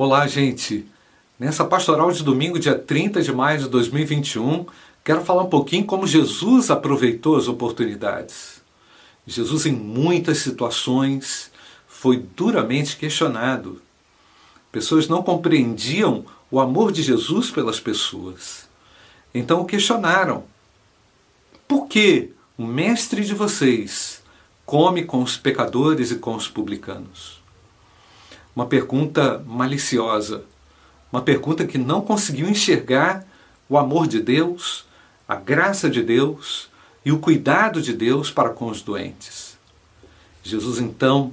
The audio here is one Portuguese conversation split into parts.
Olá, gente! Nessa pastoral de domingo, dia 30 de maio de 2021, quero falar um pouquinho como Jesus aproveitou as oportunidades. Jesus, em muitas situações, foi duramente questionado. Pessoas não compreendiam o amor de Jesus pelas pessoas. Então o questionaram. Por que o mestre de vocês come com os pecadores e com os publicanos? Uma pergunta maliciosa, uma pergunta que não conseguiu enxergar o amor de Deus, a graça de Deus e o cuidado de Deus para com os doentes. Jesus então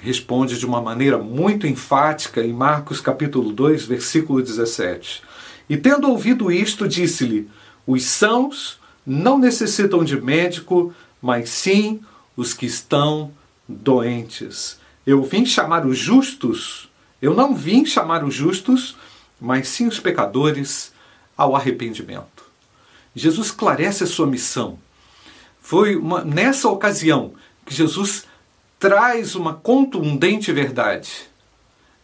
responde de uma maneira muito enfática em Marcos capítulo 2, versículo 17. E tendo ouvido isto, disse-lhe: Os sãos não necessitam de médico, mas sim os que estão doentes. Eu vim chamar os justos, eu não vim chamar os justos, mas sim os pecadores ao arrependimento. Jesus esclarece a sua missão. Foi uma, nessa ocasião que Jesus traz uma contundente verdade.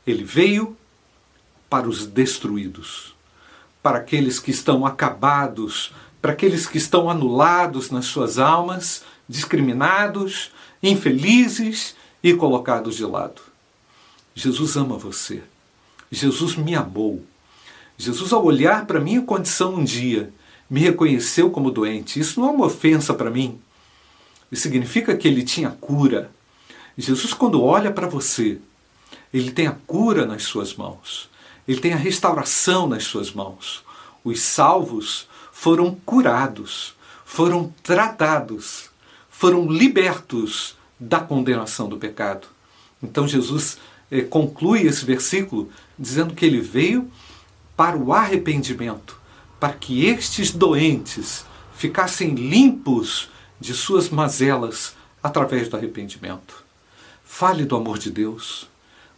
Ele veio para os destruídos, para aqueles que estão acabados, para aqueles que estão anulados nas suas almas, discriminados, infelizes e colocados de lado. Jesus ama você. Jesus me amou. Jesus, ao olhar para minha condição um dia, me reconheceu como doente. Isso não é uma ofensa para mim. Isso significa que ele tinha cura. Jesus, quando olha para você, ele tem a cura nas suas mãos. Ele tem a restauração nas suas mãos. Os salvos foram curados, foram tratados, foram libertos da condenação do pecado. Então Jesus eh, conclui esse versículo dizendo que ele veio para o arrependimento, para que estes doentes ficassem limpos de suas mazelas através do arrependimento. Fale do amor de Deus,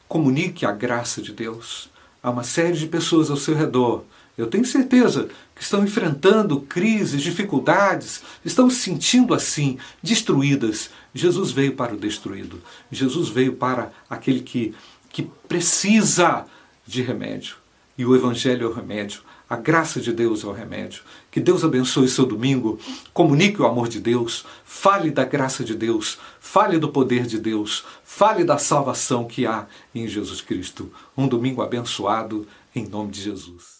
comunique a graça de Deus a uma série de pessoas ao seu redor. Eu tenho certeza que estão enfrentando crises, dificuldades, estão se sentindo assim, destruídas. Jesus veio para o destruído. Jesus veio para aquele que, que precisa de remédio. E o Evangelho é o remédio. A graça de Deus é o remédio. Que Deus abençoe seu domingo. Comunique o amor de Deus. Fale da graça de Deus. Fale do poder de Deus. Fale da salvação que há em Jesus Cristo. Um domingo abençoado em nome de Jesus.